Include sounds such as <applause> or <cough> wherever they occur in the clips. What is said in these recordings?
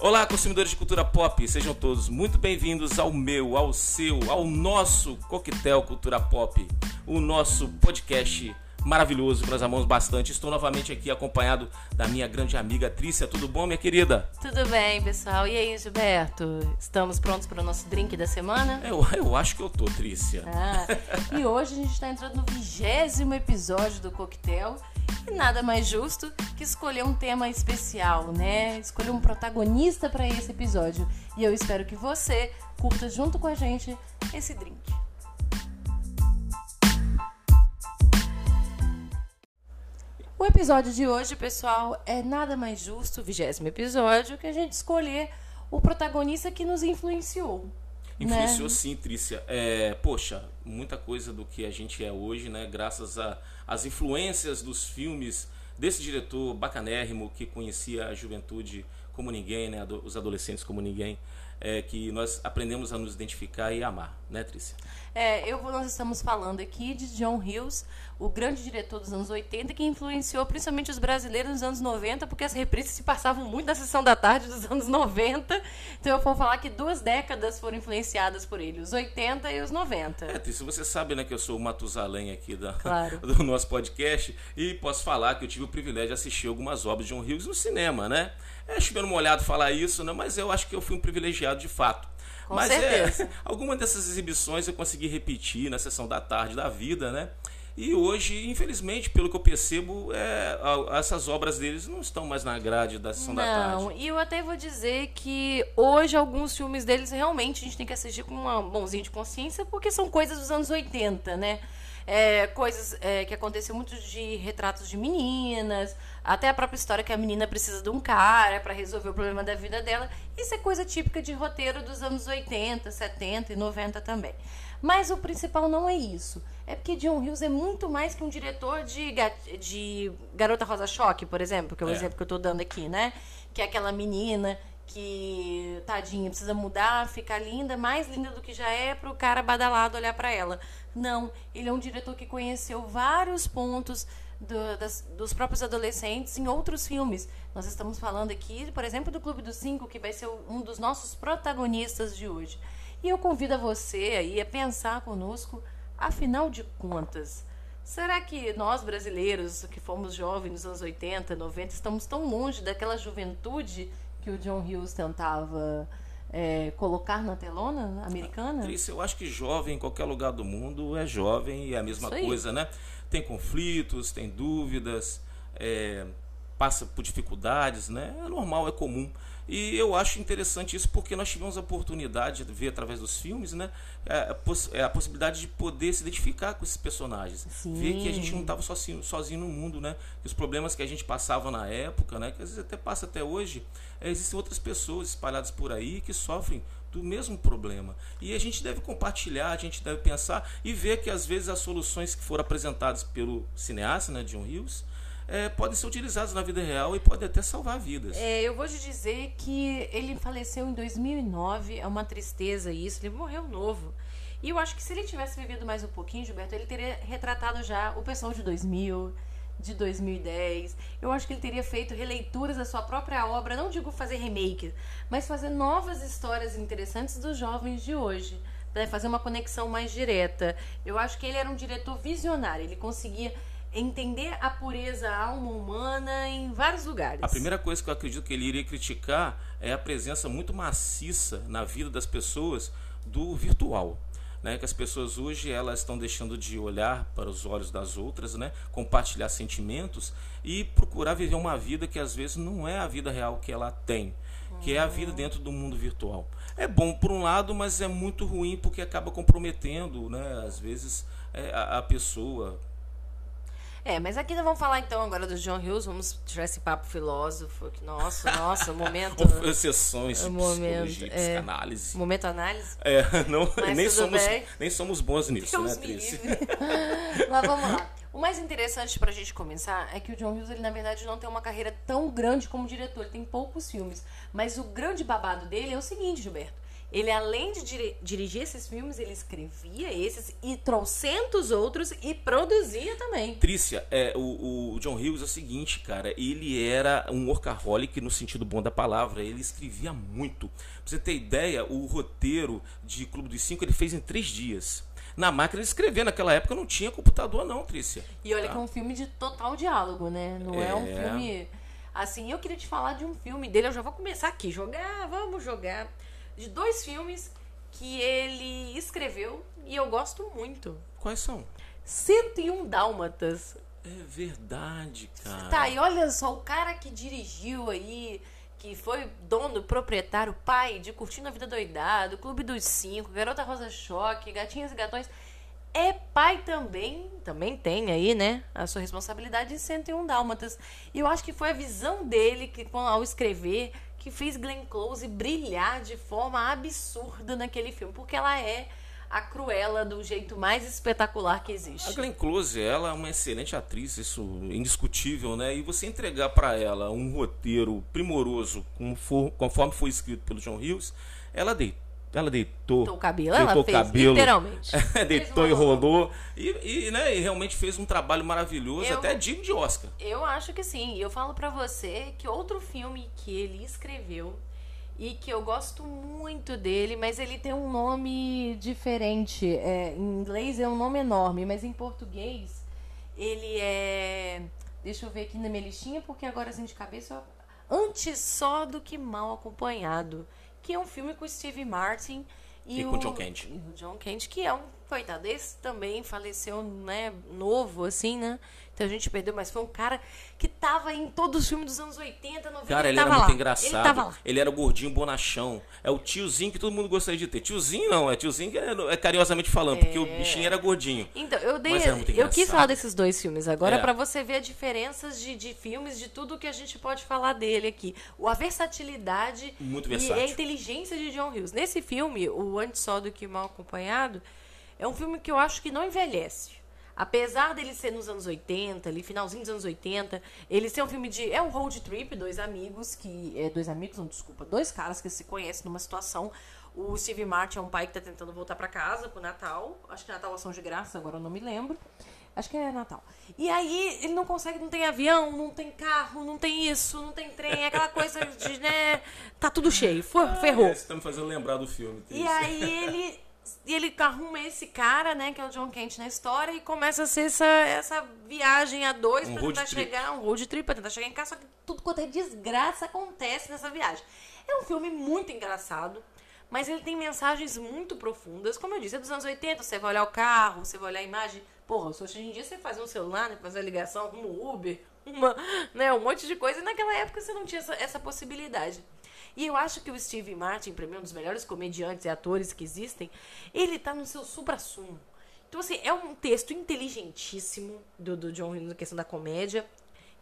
Olá, consumidores de cultura pop, sejam todos muito bem-vindos ao meu, ao seu, ao nosso Coquetel Cultura Pop, o nosso podcast maravilhoso que nós amamos bastante. Estou novamente aqui acompanhado da minha grande amiga Trícia. Tudo bom, minha querida? Tudo bem, pessoal. E aí, Gilberto? Estamos prontos para o nosso drink da semana? Eu, eu acho que eu tô, Trícia. Ah, e hoje a gente está entrando no vigésimo episódio do Coquetel. E nada mais justo que escolher um tema especial, né? Escolher um protagonista para esse episódio. E eu espero que você curta junto com a gente esse drink. O episódio de hoje, pessoal, é nada mais justo, o vigésimo episódio, que a gente escolher o protagonista que nos influenciou. Influenciou né? sim, Trícia. É, poxa, muita coisa do que a gente é hoje, né? Graças às influências dos filmes desse diretor bacanérrimo que conhecia a juventude como ninguém, né? Os adolescentes como ninguém. É, que nós aprendemos a nos identificar e amar, né, Trícia? É, eu, nós estamos falando aqui de John Hughes, o grande diretor dos anos 80, que influenciou principalmente os brasileiros nos anos 90, porque as reprises se passavam muito na sessão da tarde dos anos 90. Então eu vou falar que duas décadas foram influenciadas por ele, os 80 e os 90. É, se você sabe né, que eu sou o Matusalém aqui da, claro. <laughs> do nosso podcast, e posso falar que eu tive o privilégio de assistir algumas obras de John Hughes no cinema, né? É chovendo molhado falar isso, né? mas eu acho que eu fui um privilegiado de fato. Com mas certeza. é, <laughs> alguma dessas exibições eu consegui repetir na sessão da tarde da vida, né? E hoje, infelizmente, pelo que eu percebo, é, essas obras deles não estão mais na grade da sessão não, da tarde. Não, e eu até vou dizer que hoje alguns filmes deles realmente a gente tem que assistir com uma mãozinha de consciência, porque são coisas dos anos 80, né? É, coisas é, que aconteceu muito de retratos de meninas, até a própria história que a menina precisa de um cara para resolver o problema da vida dela. Isso é coisa típica de roteiro dos anos 80, 70 e 90 também. Mas o principal não é isso. É porque John Hughes é muito mais que um diretor de, de Garota Rosa Choque, por exemplo, que é o é. exemplo que eu estou dando aqui, né? Que é aquela menina que, tadinha, precisa mudar, ficar linda, mais linda do que já é, para o cara badalado olhar para ela. Não, ele é um diretor que conheceu vários pontos do, das, dos próprios adolescentes em outros filmes. Nós estamos falando aqui, por exemplo, do Clube dos Cinco, que vai ser um dos nossos protagonistas de hoje. E eu convido a você aí a pensar conosco, afinal de contas, será que nós brasileiros, que fomos jovens nos anos 80, 90, estamos tão longe daquela juventude que o John Hughes tentava é, colocar na telona americana? Trícia, eu acho que jovem em qualquer lugar do mundo é jovem e é a mesma coisa, né? Tem conflitos, tem dúvidas, é, passa por dificuldades, né? É normal, é comum. E eu acho interessante isso porque nós tivemos a oportunidade de ver através dos filmes, né? É, é a possibilidade de poder se identificar com esses personagens. Sim. Ver que a gente não estava sozinho, sozinho no mundo, né? Que os problemas que a gente passava na época, né? Que às vezes até passa até hoje, é, existem outras pessoas espalhadas por aí que sofrem do mesmo problema. E a gente deve compartilhar, a gente deve pensar e ver que às vezes as soluções que foram apresentadas pelo cineasta, né, John Hughes, é, podem ser utilizados na vida real e podem até salvar vidas. É, eu vou te dizer que ele faleceu em 2009, é uma tristeza isso, ele morreu novo. E eu acho que se ele tivesse vivido mais um pouquinho, Gilberto, ele teria retratado já o pessoal de 2000, de 2010. Eu acho que ele teria feito releituras da sua própria obra, não digo fazer remake, mas fazer novas histórias interessantes dos jovens de hoje, para fazer uma conexão mais direta. Eu acho que ele era um diretor visionário, ele conseguia entender a pureza alma humana em vários lugares. A primeira coisa que eu acredito que ele iria criticar é a presença muito maciça na vida das pessoas do virtual. Né, que as pessoas hoje elas estão deixando de olhar para os olhos das outras, né, compartilhar sentimentos e procurar viver uma vida que às vezes não é a vida real que ela tem, que é a vida dentro do mundo virtual. É bom por um lado, mas é muito ruim porque acaba comprometendo, né, às vezes é, a, a pessoa é, mas aqui nós vamos falar então agora do John Hughes, vamos tirar esse papo filósofo. Nossa, nossa, momento. <laughs> Sessões de momento, psicologia, é, análise. Momento análise? É, <laughs> não, nem, somos, nem somos bons nisso, Deus né, Trícia? <laughs> Mas vamos lá. O mais interessante para a gente começar é que o John Hughes, ele na verdade não tem uma carreira tão grande como diretor, ele tem poucos filmes. Mas o grande babado dele é o seguinte, Gilberto ele, além de dir dirigir esses filmes, ele escrevia esses e trocentos outros e produzia também. Trícia, é, o, o, John Hughes é o seguinte, cara, ele era um workaholic no sentido bom da palavra, ele escrevia muito. Pra você ter ideia, o roteiro de Clube dos Cinco ele fez em três dias. Na máquina de escrever, naquela época não tinha computador não, Trícia. E olha tá? que é um filme de total diálogo, né? Não é, é um filme... Assim, eu queria te falar de um filme dele, eu já vou começar aqui, jogar, vamos jogar de dois filmes que ele escreveu e eu gosto muito. Quais são? 101 Dálmatas. É verdade, cara. Tá, e olha só, o cara que dirigiu aí, que foi dono, proprietário, pai de Curtindo a Vida Doidado, Clube dos Cinco, Garota Rosa Choque, Gatinhas e Gatões, é pai também, também tem aí, né, a sua responsabilidade em 101 Dálmatas. E eu acho que foi a visão dele que, ao escrever, que fez Glenn Close brilhar de forma absurda naquele filme, porque ela é a Cruella do jeito mais espetacular que existe. A Glenn Close, ela é uma excelente atriz, isso indiscutível, né? E você entregar para ela um roteiro primoroso, conforme foi escrito pelo John Hughes, ela deitou ela deitou. Deitou o cabelo, deitou ela fez, cabelo, literalmente. <laughs> deitou e rolou. E, e, né, e realmente fez um trabalho maravilhoso, eu, até digno de Oscar. Eu acho que sim. E eu falo para você que outro filme que ele escreveu e que eu gosto muito dele, mas ele tem um nome diferente. É, em inglês é um nome enorme, mas em português ele é. Deixa eu ver aqui na minha listinha, porque agora assim de cabeça. Antes só do que mal acompanhado que é um filme com Steve Martin e, e o, com John Kent. E o John Kent, que é um coitado, esse também faleceu, né, novo, assim, né? Então a gente perdeu, mas foi um cara que tava em todos os filmes dos anos 80, 90. Cara, ele, ele era muito lá. engraçado. Ele, tava lá. ele era gordinho, bonachão. É o tiozinho que todo mundo gostaria de ter. Tiozinho não, é tiozinho que é, é carinhosamente falando, é... porque o é. bichinho era gordinho. Então, eu dei. Eu quis falar desses dois filmes agora é. para você ver as diferenças de, de filmes, de tudo que a gente pode falar dele aqui. A versatilidade muito e a inteligência de John Hughes. Nesse filme, o Antes Só do que Mal Acompanhado, é um filme que eu acho que não envelhece. Apesar dele ser nos anos 80, ali, finalzinho dos anos 80, ele ser um filme de. É um road trip, dois amigos que. É, dois amigos, não, desculpa, dois caras que se conhecem numa situação. O Steve Martin é um pai que está tentando voltar para casa pro Natal. Acho que Natal é ação de graça, agora eu não me lembro. Acho que é Natal. E aí ele não consegue, não tem avião, não tem carro, não tem isso, não tem trem, é aquela coisa de, né? Tá tudo cheio, <laughs> ferrou. Ah, é, você tá me fazendo lembrar do filme. E aí ele <laughs> e ele arruma esse cara, né, que é o John Kent na história, e começa a ser essa, essa viagem a dois um pra tentar chegar, um road trip pra tentar chegar em casa, só que tudo quanto é desgraça acontece nessa viagem. É um filme muito engraçado, mas ele tem mensagens muito profundas. Como eu disse, é dos anos 80, você vai olhar o carro, você vai olhar a imagem. Porra, hoje em dia você faz um celular, né, faz uma ligação, um Uber, uma, né, um monte de coisa, e naquela época você não tinha essa, essa possibilidade. E eu acho que o Steve Martin, para mim, é um dos melhores comediantes e atores que existem, ele tá no seu supra-sumo. Então, assim, é um texto inteligentíssimo do, do John Hughes na questão da comédia.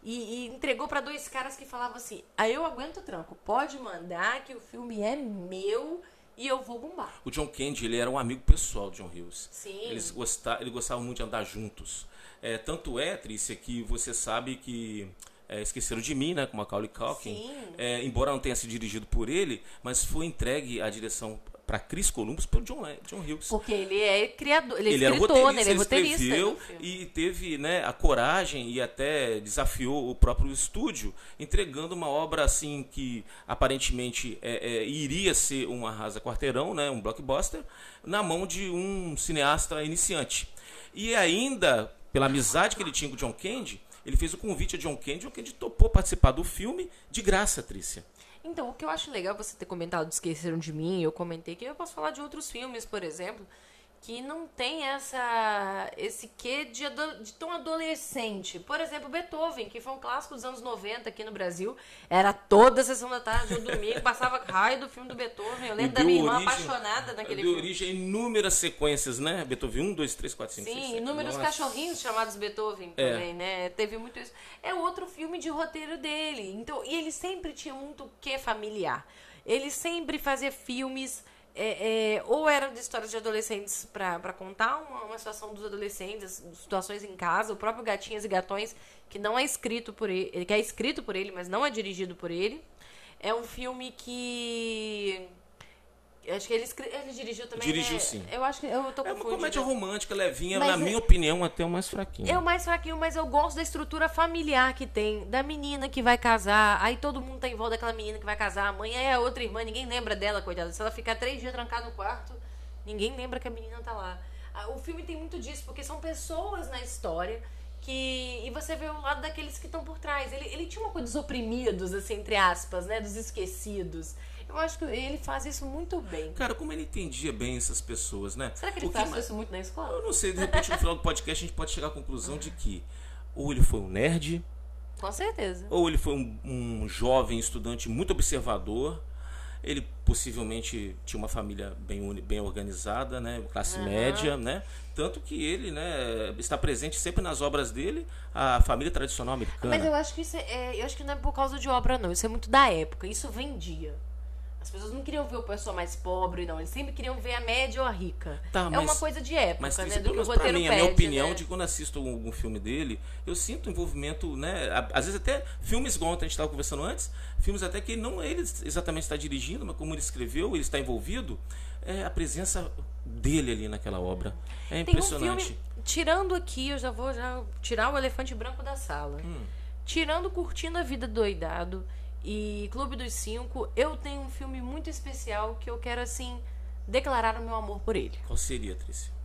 E, e entregou para dois caras que falavam assim: aí ah, eu aguento o tranco, pode mandar que o filme é meu e eu vou bombar. O John Candy, ele era um amigo pessoal de John Hughes. Sim. Eles gostavam, ele gostava muito de andar juntos. É, tanto é, Trícia, que você sabe que é, Esqueceram de Mim, né, com Macaulay Culkin. É, embora não tenha sido dirigido por ele, mas foi entregue a direção para Chris Columbus pelo John, John Hughes. Porque ele é criador, ele, é ele é escritor, né, ele é roteirista. Ele escreveu e teve né, a coragem e até desafiou o próprio estúdio, entregando uma obra assim que aparentemente é, é, iria ser um arrasa quarteirão, né, um blockbuster, na mão de um cineasta iniciante. E ainda, pela amizade que ele tinha com o John Candy, ele fez o convite a John Candy, John Candy topou participar do filme de graça, Trícia. Então, o que eu acho legal você ter comentado Esqueceram de Mim, eu comentei que eu posso falar de outros filmes, por exemplo, que não tem essa esse quê de, de tão adolescente. Por exemplo, Beethoven, que foi um clássico dos anos 90 aqui no Brasil. Era toda a sessão da tarde, no domingo, passava raio do filme do Beethoven. Eu lembro da minha irmã apaixonada naquele deu filme. origem a inúmeras sequências, né? Beethoven 1, 2, 3, 4, 5, Sim, 6, 7. inúmeros Nossa. cachorrinhos chamados Beethoven é. também, né? Teve muito isso. É outro filme de roteiro dele. Então, e ele sempre tinha muito o que familiar. Ele sempre fazia filmes é, é, ou eram de histórias de adolescentes para contar uma, uma, situação dos adolescentes, situações em casa, o próprio Gatinhas e Gatões, que não é escrito por ele, que é escrito por ele, mas não é dirigido por ele. É um filme que Acho que ele, ele dirigiu também. Dirigiu, né? sim. Eu acho que eu tô É uma comédia romântica, levinha, Mas na é- minha opinião, até o mais fraquinho. É o mais fraquinho, mas eu gosto da estrutura familiar que tem. Da menina que vai casar, aí todo mundo tá em volta daquela menina que vai casar. A mãe é a outra irmã, ninguém lembra dela, coitada. Se ela ficar três dias trancada no quarto, ninguém lembra que a menina tá lá. Ah, O filme tem muito disso, porque são pessoas na história que. E você vê o lado daqueles que estão por trás. Ele, ele tinha uma coisa dos oprimidos, assim, entre aspas, né? Dos esquecidos. Eu acho que ele faz isso muito bem. Cara, como ele entendia bem essas pessoas, né? Será que ele faz mais- isso muito na escola? Eu não sei, de repente no final do podcast a gente pode chegar à conclusão de que ou ele foi um nerd, Com certeza. ou ele foi um, um jovem estudante muito observador. Ele possivelmente tinha uma família bem, bem organizada, né? classe média, né? Tanto que ele né, está presente sempre nas obras dele, a família tradicional americana. Mas eu acho que isso é, eu acho que não é por causa de obra, não. Isso é muito da época. Isso vendia. As pessoas não queriam ver o pessoal mais pobre, não. Eles sempre queriam ver a média ou a rica. Tá, é mas- uma coisa de época, Mas né? Do que o roteiro mim, a pede, minha opinião né? de quando assisto algum filme dele, eu sinto envolvimento, né? a- Às vezes até filmes, igual a gente estava conversando antes, filmes até que não ele exatamente está dirigindo, mas como ele escreveu, ele está envolvido, é a presença dele ali naquela obra. É Tem um impressionante. filme, tirando aqui, eu já vou já tirar o elefante branco da sala. Hum. Tirando Curtindo a Vida Doidado e Clube dos Cinco, eu tenho um filme muito especial que eu quero, assim, declarar o meu amor por ele. Qual seria, Trícia?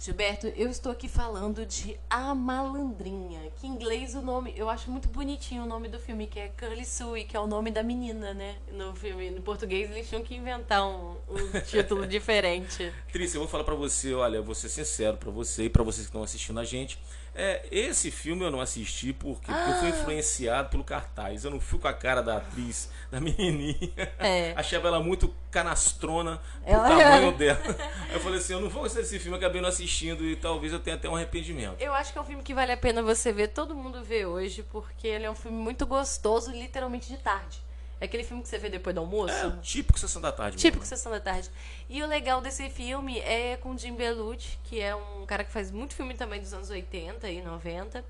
Gilberto, eu estou aqui falando de A Malandrinha, que em inglês o nome, eu acho muito bonitinho o nome do filme, que é Curly Sue, que é o nome da menina, né? No filme, no português eles tinham que inventar um, um <laughs> título diferente. Trícia, eu vou falar pra você, olha, eu vou ser sincero pra você e pra vocês que estão assistindo a gente. É, esse filme eu não assisti porque, porque eu fui Ah. influenciado pelo cartaz. Eu não fui com a cara da atriz, da menininha. É. <laughs> Achava ela muito canastrona pro Ela- tamanho <laughs> dela. Eu falei assim, eu não vou gostar desse filme, acabei não assistindo e talvez eu tenha até um arrependimento. Eu acho que é um filme que vale a pena você ver, todo mundo vê hoje, porque ele é um filme muito gostoso, literalmente de tarde. É aquele filme que você vê depois do almoço? É o típico Sessão da Tarde. Típico mesmo. Sessão da Tarde. E o legal desse filme é com Jim Belushi, que é um cara que faz muito filme também dos anos 80 e 90.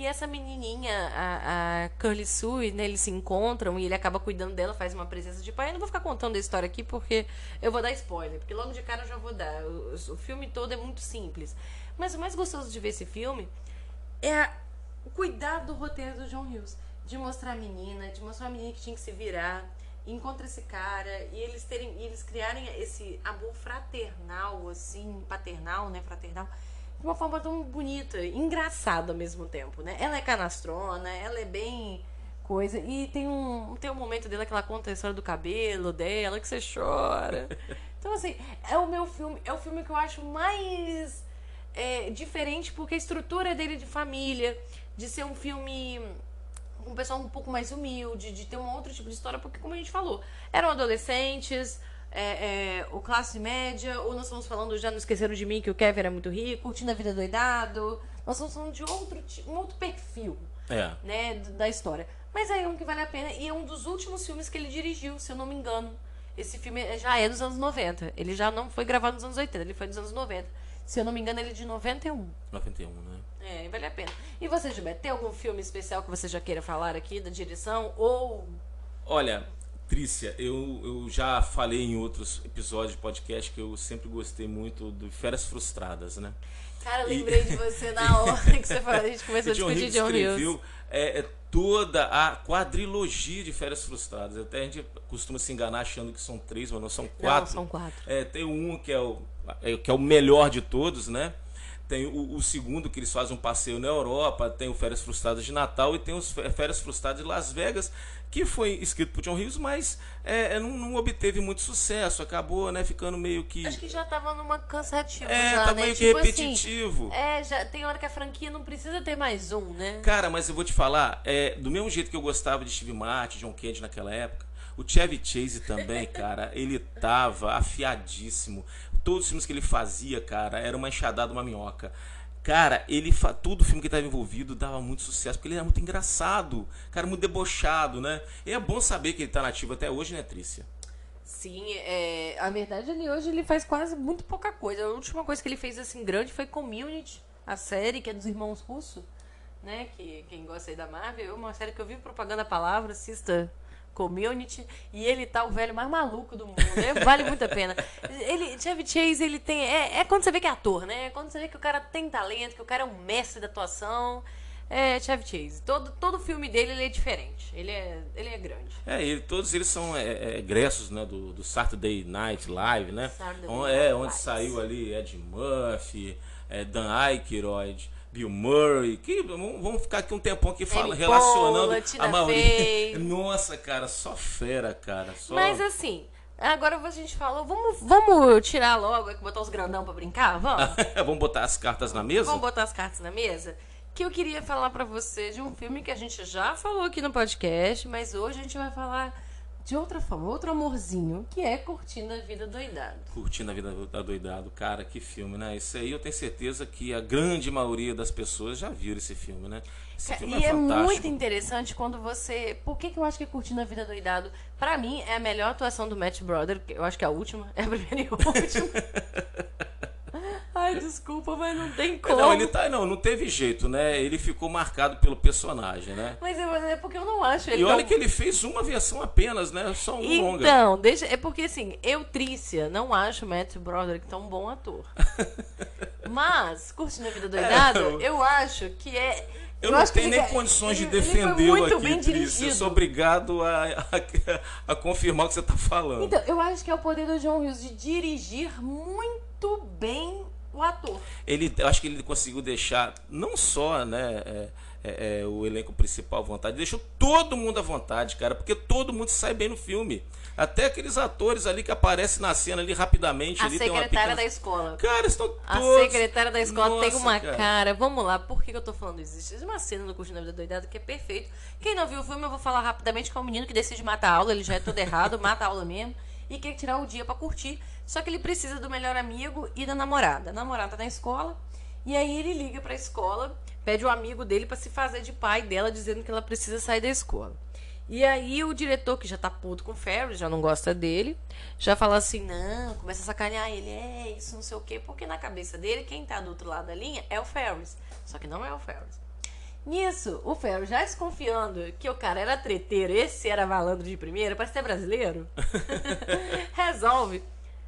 E essa menininha, a, a Curly Sue, né, eles se encontram e ele acaba cuidando dela, faz uma presença de pai. Eu não vou ficar contando a história aqui porque eu vou dar spoiler, porque logo de cara eu já vou dar. O, o filme todo é muito simples. Mas o mais gostoso de ver esse filme é a- o cuidado do roteiro do John Hughes. De mostrar a menina, de mostrar a menina que tinha que se virar, encontra esse cara, e eles terem, e eles criarem esse amor fraternal, assim, paternal, né? Fraternal, de uma forma tão bonita, engraçada ao mesmo tempo, né? Ela é canastrona, ela é bem coisa. E tem um, tem um momento dela que ela conta a história do cabelo dela, que você chora. <laughs> Então, assim, é o meu filme, é o filme que eu acho mais é, diferente, porque a estrutura dele de família, de ser um filme um pessoal um pouco mais humilde, de ter um outro tipo de história, porque, como a gente falou, eram adolescentes, é, é, o classe média, ou nós estamos falando, já não esqueceram de mim, que o Kevin era muito rico, curtindo a vida doidado. Nós estamos falando de outro, um outro perfil É. né, da história. Mas é um que vale a pena e é um dos últimos filmes que ele dirigiu, se eu não me engano. Esse filme é- já é dos anos 90. Ele já não foi gravado nos anos 80, ele foi dos anos 90. Se eu não me engano, ele é de 91. 91, né? É, vale a pena. E você, Gilberto, tem algum filme especial que você já queira falar aqui da direção? Ou. Olha, Trícia, eu, eu já falei em outros episódios de podcast que eu sempre gostei muito de Férias Frustradas, né? Cara, eu E- lembrei de você na <laughs> hora que você falou, a gente começou a discutir John Hughes. é, é toda a quadrilogia de Férias Frustradas. Até a gente costuma se enganar achando que são três, mas não são quatro. Não, são quatro. É, tem um que é, o, é, que é o melhor de todos, né? Tem o, o segundo que eles fazem um passeio na Europa, tem o Férias Frustradas de Natal e tem os Férias Frustradas de Las Vegas, que foi escrito por John Hughes, mas é, é, não, não obteve muito sucesso, acabou né, ficando meio que. Acho que já tava numa cansativa. É, já, tá né? meio que Tipo assim, repetitivo. é, já tem hora que a franquia não precisa ter mais um, né? Cara, mas eu vou te falar, é, do mesmo jeito que eu gostava de Steve Martin, John Candy naquela época, o Chevy Chase também, <laughs> cara, ele tava afiadíssimo. Todos os filmes que ele fazia, cara, era uma enxadada, uma minhoca. Cara, ele todo filme que estava envolvido dava muito sucesso, porque ele era muito engraçado, cara, muito debochado, né? E é bom saber que ele tá nativo até hoje, né, Trícia? Sim, é, a verdade ele hoje ele faz quase muito pouca coisa. A última coisa que ele fez assim grande foi Community, a série que é dos irmãos Russo. né? Que quem gosta aí da Marvel, é uma série que eu vi propaganda a palavra, assista Community, e ele tá o velho mais maluco do mundo, né? <laughs> Vale muito a pena. Ele, Chevy Chase, ele tem. É, é quando você vê que é ator, né? É quando você vê que o cara tem talento, que o cara é um mestre da atuação. É Chevy Chase. Todo, todo filme dele ele é diferente. Ele é, ele é grande. É, ele, todos eles são é, é, egressos né, do, do Saturday Night Live, né? Saturday Night é, onde Live. saiu ali Ed Murphy, é, Dan Aykroyd, Bill Murray, que vamos ficar aqui um tempão aqui fala, relacionando a maioria. <laughs> Nossa, cara, só fera, cara. Só... Mas assim, agora a gente falou, vamos, vamos tirar logo, botar os grandão pra brincar? Vamos? <laughs> vamos botar as cartas na mesa? Vamos botar as cartas na mesa? Que eu queria falar pra você de um filme que a gente já falou aqui no podcast, mas hoje a gente vai falar de outra forma, outro amorzinho, que é Curtindo a Vida Doidado. Curtindo a vida da doidado, cara, que filme, né? Isso aí eu tenho certeza que a grande maioria das pessoas já viram esse filme, né? Esse filme e é é muito interessante quando você. Por que, que eu acho que Curtindo a Vida Doidado, pra mim, é a melhor atuação do Matt Brother, eu acho que é a última, <laughs> é a primeira e a última. <laughs> Ai, desculpa, mas não tem como. Não, ele tá, não, não teve jeito, né? Ele ficou marcado pelo personagem, né? Mas é, é porque eu não acho ele E olha tão- que ele fez uma versão apenas, né? Só um longa. Então, deixa, é porque assim, eu, Trícia, não acho o Matt Broderick tão bom ator. <laughs> Mas, curtindo a vida doidado, É, eu- eu acho que é. Eu, não acho que tenho ele- nem condições de ele- defendê-lo muito aqui, bem. Eu sou obrigado a, a, a confirmar o que você está falando. Então, eu acho que é o poder do John Hughes de dirigir muito bem o ator. ele, eu acho que ele conseguiu deixar não só né, é, é, é, o elenco principal à vontade, deixou todo mundo à vontade, cara, porque todo mundo sai bem no filme. Até aqueles atores ali que aparecem na cena ali rapidamente. A ali, tem secretária pequena- da escola. Cara, estão A todos... secretária da escola tem Nossa, uma cara. cara. Vamos lá, por que, eu tô falando isso? Existe uma cena no Curtindo a Vida Doidado que é perfeito. Quem não viu o filme, eu vou falar rapidamente que é um menino que decide matar a aula, ele já é todo errado, <laughs> mata a aula mesmo, e quer tirar o dia pra curtir. Só que ele precisa do melhor amigo e da namorada. A namorada tá na escola, e aí ele liga pra escola, pede o amigo dele pra se fazer de pai dela, dizendo que ela precisa sair da escola. E aí o diretor, que já tá puto com o Ferris, já não gosta dele, já fala assim, não, começa a sacanear ele, é isso, não sei o quê, porque na cabeça dele, quem tá do outro lado da linha é o Ferris. Só que não é o Ferris. Nisso, o Ferris já desconfiando que o cara era treteiro, esse era malandro de primeira, parece ser brasileiro, <laughs> <laughs> resolve.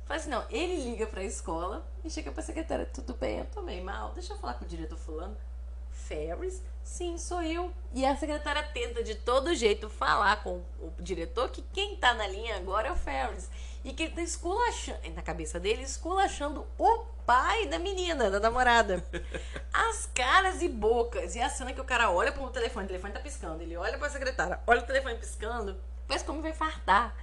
Fala assim, não, ele liga pra escola e chega pra secretária, tudo bem, eu tô meio mal, deixa eu falar com o diretor fulano. Ferris? Sim, sou eu. E a secretária tenta de todo jeito falar com o diretor que quem tá na linha agora é o Ferris. E que ele tá esculachando, na cabeça dele, esculachando o pai da menina, da namorada. <laughs> As caras e bocas. E a cena que o cara olha pro telefone, o telefone tá piscando. Ele olha pra secretária, olha o telefone piscando, parece como vai fartar.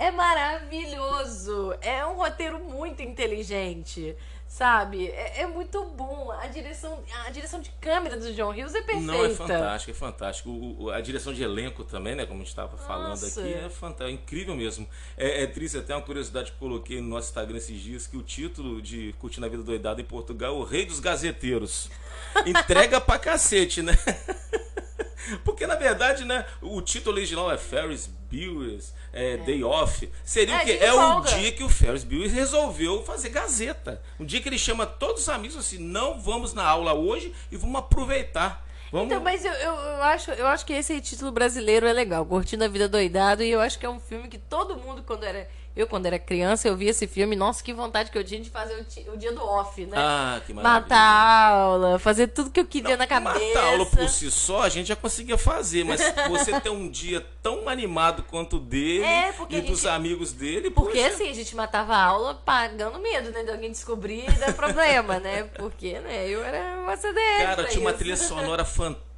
É maravilhoso. É um roteiro muito inteligente. Sabe? É, é muito bom. A direção, a direção de câmera do John Hughes é perfeita. Não, é fantástico, é fantástico. O- o- a direção de elenco também, né? Como a gente estava falando Nossa. aqui, é fantástico, é incrível mesmo. É, é triste até uma curiosidade que coloquei no nosso Instagram esses dias, que o título de Curtindo a Vida Doidada em Portugal é O Rei dos Gazeteiros. <laughs> Entrega pra cacete, né? <laughs> Porque na verdade, né, o título original é Ferris Bueller's é, Day Off. Seria É, o quê? É folga. dia que o Ferris Bueller resolveu fazer gazeta. Um dia que ele chama todos os amigos assim, não vamos na aula hoje e vamos aproveitar. Vamos... Então, mas eu, eu, eu acho, eu acho que esse título brasileiro é legal, Curtindo a Vida Doidado, e eu acho que é um filme que todo mundo, quando era. Eu, quando era criança, eu via esse filme, nossa, que vontade que eu tinha de fazer o, dia do off, né? Ah, que maravilha. Matar a aula, fazer tudo que eu queria na cabeça. Matar aula por si só a gente já conseguia fazer, mas <laughs> você ter um dia tão animado quanto o dele É, e dos gente- amigos dele, Porque poxa, assim, a gente matava a aula pagando medo, né? De alguém descobrir e dar problema, né? Porque, né? Eu era uma CDF. Cara, tinha uma isso. trilha sonora fantástica, <laughs>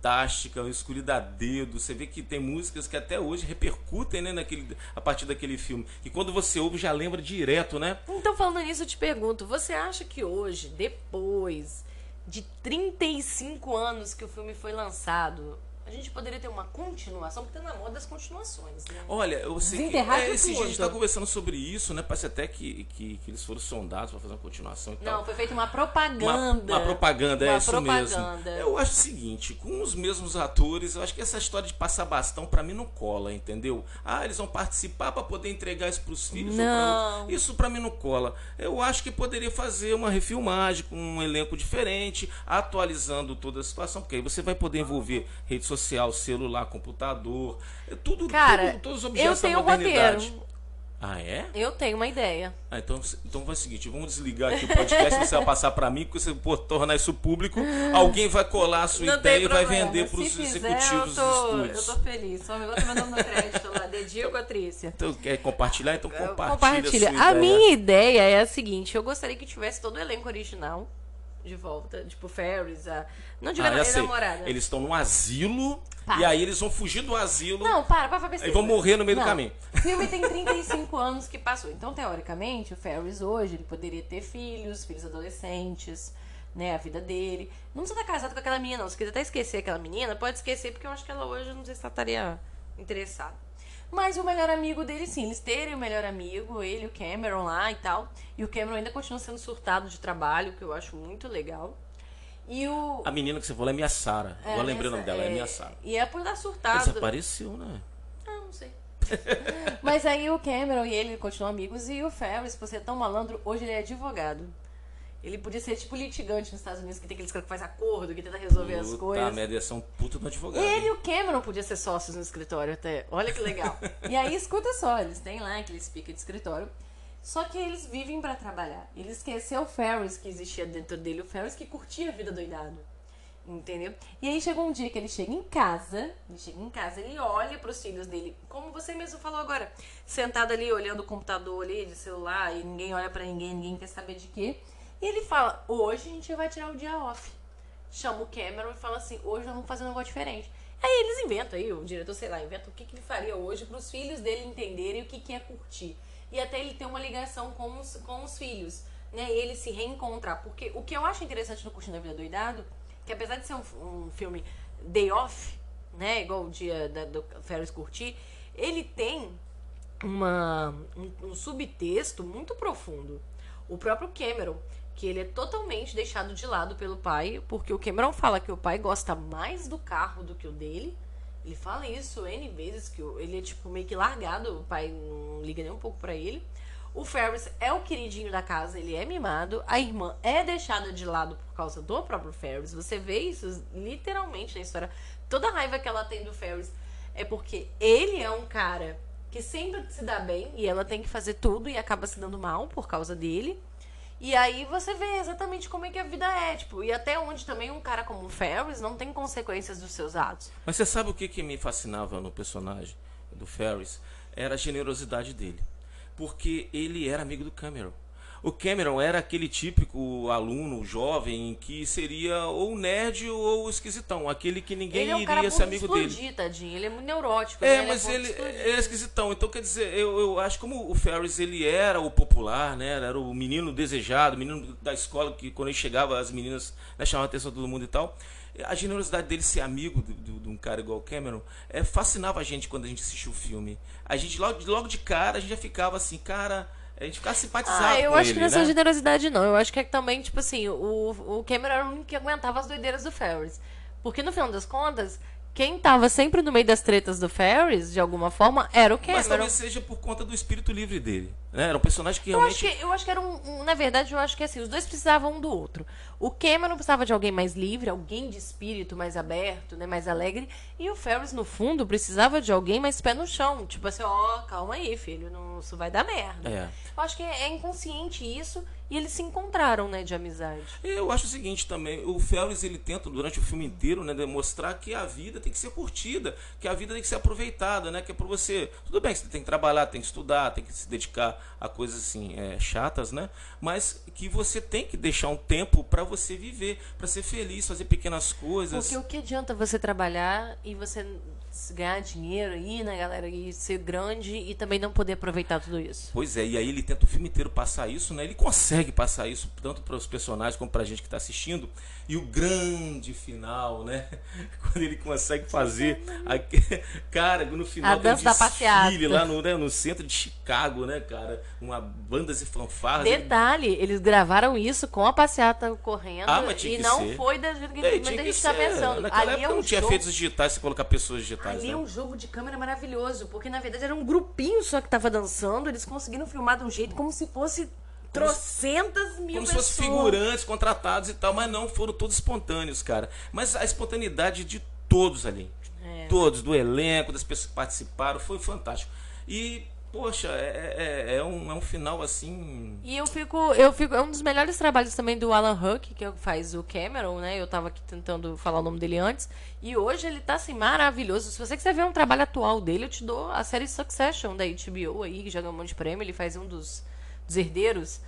eu escolhi a dedo. Você vê que tem músicas que até hoje repercutem, né, naquele, a partir daquele filme. E quando você ouve, já lembra direto, né? Então, falando nisso, eu te pergunto: você acha que hoje, depois de 35 anos que o filme foi lançado, a gente poderia ter uma continuação, porque tá na moda das continuações, né? Olha, eu sei que é, esse dia a gente tá conversando sobre isso, né? Parece até que, que, que eles foram sondados para fazer uma continuação e tal. Não, foi feita uma Uma, propaganda. uma propaganda, é Uma isso propaganda. mesmo. Eu acho o seguinte, com os mesmos atores, eu acho que essa história de passar bastão pra mim não cola, entendeu? Ah, eles vão participar pra poder entregar isso pros filhos. ou pra Não. outros. Isso pra mim não cola. Eu acho que poderia fazer uma refilmagem com um elenco diferente, atualizando toda a situação, porque aí você vai poder envolver rede social, celular, computador, é tudo, Cara, tudo- todos os eu objetos da tenho um modernidade. roteiro. Ah, é? Eu tenho uma ideia. Ah, então, então vai o seguinte, vamos desligar aqui o podcast, você vai passar para mim, porque você por tornar isso público, alguém vai colar a sua Não ideia e vai vender para os executivos eu tô, dos Eu estúdios. tô feliz. Só me bota meu nome no crédito lá. Dedinho com a Trícia. Então, quer compartilhar? Então compartilha, Compartilha. a A minha ideia é a seguinte: eu gostaria que tivesse todo o elenco original de volta. Tipo, Ferris, a. Não diga Ah, já a sei. namorada. Eles estão num asilo, Para. e aí eles vão fugir do asilo. Não, para, para, para Aí vão morrer no meio do Não. caminho. O filme tem 35 <laughs> anos que passou. Então, teoricamente, o Ferris hoje ele poderia ter filhos, filhos adolescentes, né? A vida dele. Não precisa estar casado com aquela menina, não. Se quiser até esquecer aquela menina, pode esquecer, porque eu acho que ela hoje, não sei se ela estaria interessada. Mas o melhor amigo dele, sim, eles terem o melhor amigo, ele, o Cameron lá e tal. E o Cameron ainda continua sendo surtado de trabalho, que eu acho muito legal. E o. A menina que você falou é minha Sara. É, Agora lembrei o nome dela, é minha Sara. E é por dar surtado. desapareceu, né? Ah, não sei. <laughs> Mas aí o Cameron e ele continuam amigos e o Ferris, por ser tão malandro, hoje ele é advogado. Ele podia ser tipo litigante nos Estados Unidos, que tem aqueles caras que faz acordo, que tenta resolver as Puta coisas. merda, ia ser um puta do advogado. Ele e o Cameron podiam ser sócios no escritório até. Olha que legal. <laughs> e aí, escuta só, eles têm lá aquele speaker de escritório. Só que eles vivem pra trabalhar. Ele esqueceu o Ferris que existia dentro dele, o Ferris que curtia a vida doidado. Entendeu? E aí chegou um dia que ele chega em casa, ele chega em casa, ele olha pros filhos dele, como você mesmo falou agora, sentado ali olhando o computador ali de celular e ninguém olha pra ninguém, ninguém quer saber de quê. E ele fala: "Hoje a gente vai tirar o dia off" chama o Cameron e fala assim: hoje nós vamos fazer um negócio diferente. Aí eles inventam aí, o diretor, sei lá, inventa o que, que ele faria hoje para os filhos dele entenderem o que, que é curtir. E até ele ter uma ligação com os, com os filhos, né? E ele se reencontrar. Porque o que eu acho interessante no Curtindo a Vida Doidado, que apesar de ser um, um filme day off, né? Igual o dia da, do Ferris curtir, ele tem uma, um, um subtexto muito profundo. O próprio Cameron, que ele é totalmente deixado de lado pelo pai, porque o Cameron fala que o pai gosta mais do carro do que o dele. Ele fala isso N vezes, que ele é tipo meio que largado, o pai não liga nem um pouco pra ele. O Ferris é o queridinho da casa, ele é mimado. A irmã é deixada de lado por causa do próprio Ferris. Você vê isso literalmente na história. Toda a raiva que ela tem do Ferris é porque ele é um cara que sempre se dá bem e ela tem que fazer tudo e acaba se dando mal por causa dele. E aí você vê exatamente como é que a vida é, tipo, e até onde também um cara como o Ferris não tem consequências dos seus atos. Mas você sabe o que, que me fascinava no personagem do Ferris? Era a generosidade dele. Porque ele era amigo do Cameron. O Cameron era aquele típico aluno jovem que seria ou nerd ou esquisitão, aquele que ninguém ele é um iria ser amigo dele. tadinho. Ele é muito neurótico. É, né? mas muito ele explodir. é esquisitão. Então, quer dizer, eu, eu acho como o Ferris ele era o popular, né? Era o menino desejado, o menino da escola que quando ele chegava as meninas né, chamavam a atenção de todo mundo e tal. A generosidade dele ser amigo de um cara igual o Cameron é, fascinava a gente quando a gente assistiu o filme. A gente logo, logo de cara a gente já ficava assim, cara, a gente ficava simpatizado Ah, eu com acho ele, que não é né? só generosidade, não. Eu acho que é que também, tipo assim, o, o Cameron era o único que aguentava as doideiras do Ferris. Porque no final das contas, quem tava sempre no meio das tretas do Ferris, de alguma forma, era o Mas Cameron. talvez seja por conta do espírito livre dele. Né? Era um personagem que Eu acho realmente. que, eu acho que era um, um- Na verdade, eu acho que assim, os dois precisavam um do outro. O Cameron precisava de alguém mais livre, alguém de espírito mais aberto, né, mais alegre. E o Ferris, no fundo, precisava de alguém mais pé no chão. Tipo assim, ó, calma aí, filho, não, isso vai dar merda. É. Eu acho que é, é inconsciente isso. E eles se encontraram, né, de amizade. Eu acho o seguinte também, o Ferris ele tenta durante o filme inteiro, né, demonstrar que a vida tem que ser curtida, que a vida tem que ser aproveitada, né, que é para você, tudo bem, você tem que trabalhar, tem que estudar, tem que se dedicar a coisas assim é, chatas, né, mas que você tem que deixar um tempo para você viver, para ser feliz, fazer pequenas coisas. Porque o que adianta você trabalhar e você ganhar dinheiro aí, né, galera? E ser grande e também não poder aproveitar tudo isso. Pois é, e aí ele tenta o filme inteiro passar isso, né? Ele consegue passar isso tanto para os personagens como para a gente que está assistindo. E o grande final, né? <laughs> Quando ele consegue fazer. A... <laughs> Cara, no final a dança da passeata. lá no, né, no centro de Chicago, né, cara? Uma bandas e fanfarras. Detalhe, ele... eles gravaram isso com a passeata correndo ah, e não ser. foi da jeito que, é, a gente está pensando. Naquela Ali época é um não tinha jogo... efeitos digitais, você colocar pessoas digitais. Ali né? é um jogo de câmera maravilhoso, porque na verdade era um grupinho só que estava dançando, eles conseguiram filmar de um jeito como se fosse trocentas mil Como pessoas. se fossem figurantes contratados e tal, mas não, foram todos espontâneos, cara. Mas a espontaneidade de todos ali. É. Todos, do elenco, das pessoas que participaram, foi fantástico. E, poxa, é, é, é, um, é um final assim. E eu fico, eu fico. É um dos melhores trabalhos também do Alan Huck, que faz o Cameron, né? Eu tava aqui tentando falar o nome dele antes. E hoje ele tá assim, maravilhoso. Se você quiser ver um trabalho atual dele, eu te dou a série Succession da HBO aí, que ganhou um monte de prêmio. Ele faz um dos dos herdeiros.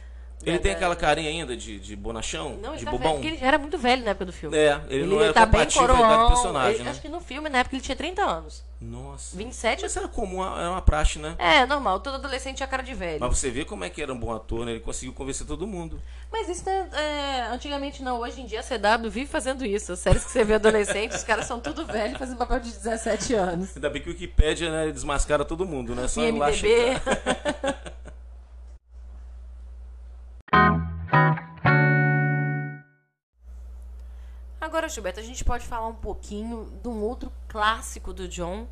Ele tem aquela carinha ainda de, de bonachão? Não, de tá bobão? Velho, ele era muito velho na época do filme. É, ele, ele não era tá bem coroão, do personagem, ele, né? Acho que no filme, na época, ele tinha 30 anos. Nossa. 27? Mas era comum, era uma praxe, né? É, normal. Todo adolescente tinha cara de velho. Mas você vê como é que era um bom ator, né? Ele conseguiu convencer todo mundo. Mas isso, é, é, antigamente não. Hoje em dia a CW vive fazendo isso. As séries que você vê adolescentes, os caras são tudo velhos fazendo papel de 17 anos. Ainda bem que o Wikipedia né, desmascara todo mundo, né? Só IMDb. lá. <laughs> Agora, Gilberto, a gente pode falar um pouquinho de um outro clássico do John,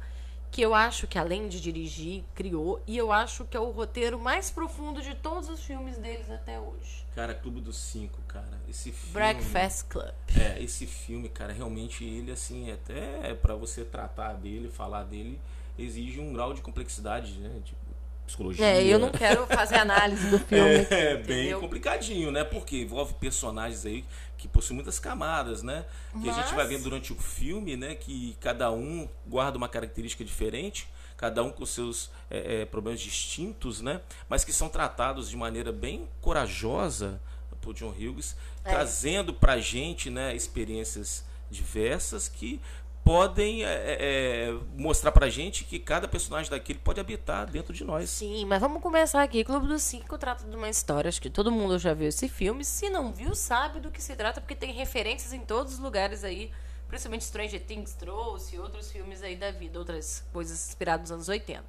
que eu acho que além de dirigir, criou, e eu acho que é o roteiro mais profundo de todos os filmes deles até hoje. Cara, Clube dos Cinco, cara. Esse filme. Breakfast Club. É, esse filme, cara, realmente ele, assim, até para você tratar dele, falar dele, exige um grau de complexidade, né? Tipo, psicologia. É, eu não quero fazer análise do filme. É, bem complicadinho, né? Porque envolve personagens aí que possuem muitas camadas, né? Que Mas... a gente vai vendo durante o filme, né? Que cada um guarda uma característica diferente, cada um com seus é, é, problemas distintos, né? Mas que são tratados de maneira bem corajosa por John Hughes, é. trazendo pra gente, né, experiências diversas que podem é, é, é, mostrar pra gente que cada personagem daquele pode habitar dentro de nós. Sim, mas vamos começar aqui. Clube dos Cinco trata de uma história, acho que todo mundo já viu esse filme. Se não viu, sabe do que se trata, porque tem referências em todos os lugares aí. Principalmente Stranger Things trouxe, outros filmes aí da vida, outras coisas inspiradas nos anos 80.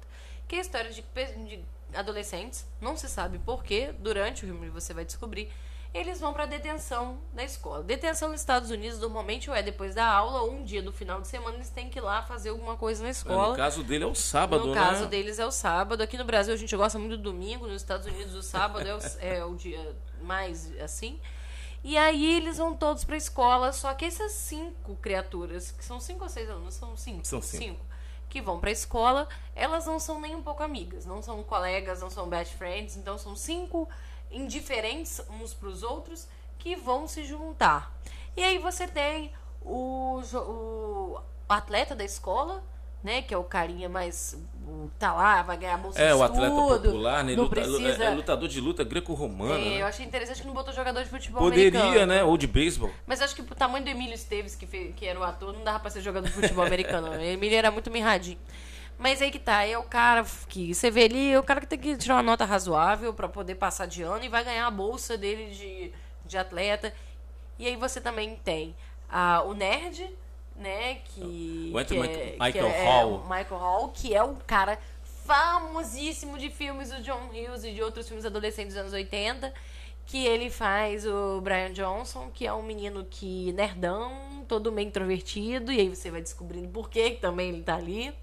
Que é a história de, de adolescentes, não se sabe porquê, durante o filme você vai descobrir, eles vão para detenção na escola. Detenção nos Estados Unidos normalmente ou é depois da aula ou um dia do final de semana eles têm que ir lá fazer alguma coisa na escola. No caso dele é o sábado, no né? No caso deles é o sábado. Aqui no Brasil a gente gosta muito do domingo, nos Estados Unidos o sábado é o, <laughs> é o dia mais assim. E aí eles vão todos para a escola, só que essas cinco criaturas, que são cinco ou seis alunos, são cinco. São cinco. cinco que vão para a escola, elas não são nem um pouco amigas, não são colegas, não são best friends, então são cinco indiferentes uns para os outros que vão se juntar. E aí você tem o, o atleta da escola, né, que é o carinha mais tá lá, vai ganhar bolsa É, o atleta popular, né? Luta, precisa... é, lutador de luta greco-romana. É, né? eu achei interessante que não botou jogador de futebol Poderia, americano. né? Ou de beisebol. Mas acho que o tamanho do Emílio Esteves, que, fez, que era o ator, não dava pra ser jogador de futebol americano. O Emílio era muito mirradinho. Mas aí que tá, é o cara que você vê ali, é o cara que tem que tirar uma nota razoável para poder passar de ano e vai ganhar a bolsa dele de, de atleta. E aí você também tem ah, o nerd, né, que, o que é, Michael que é, Hall. Michael Hall, que é um cara famosíssimo de filmes do John Hughes e de outros filmes adolescentes dos anos 80, que ele faz o Brian Johnson, que é um menino que nerdão, todo meio introvertido, e aí você vai descobrindo por que também ele tá ali.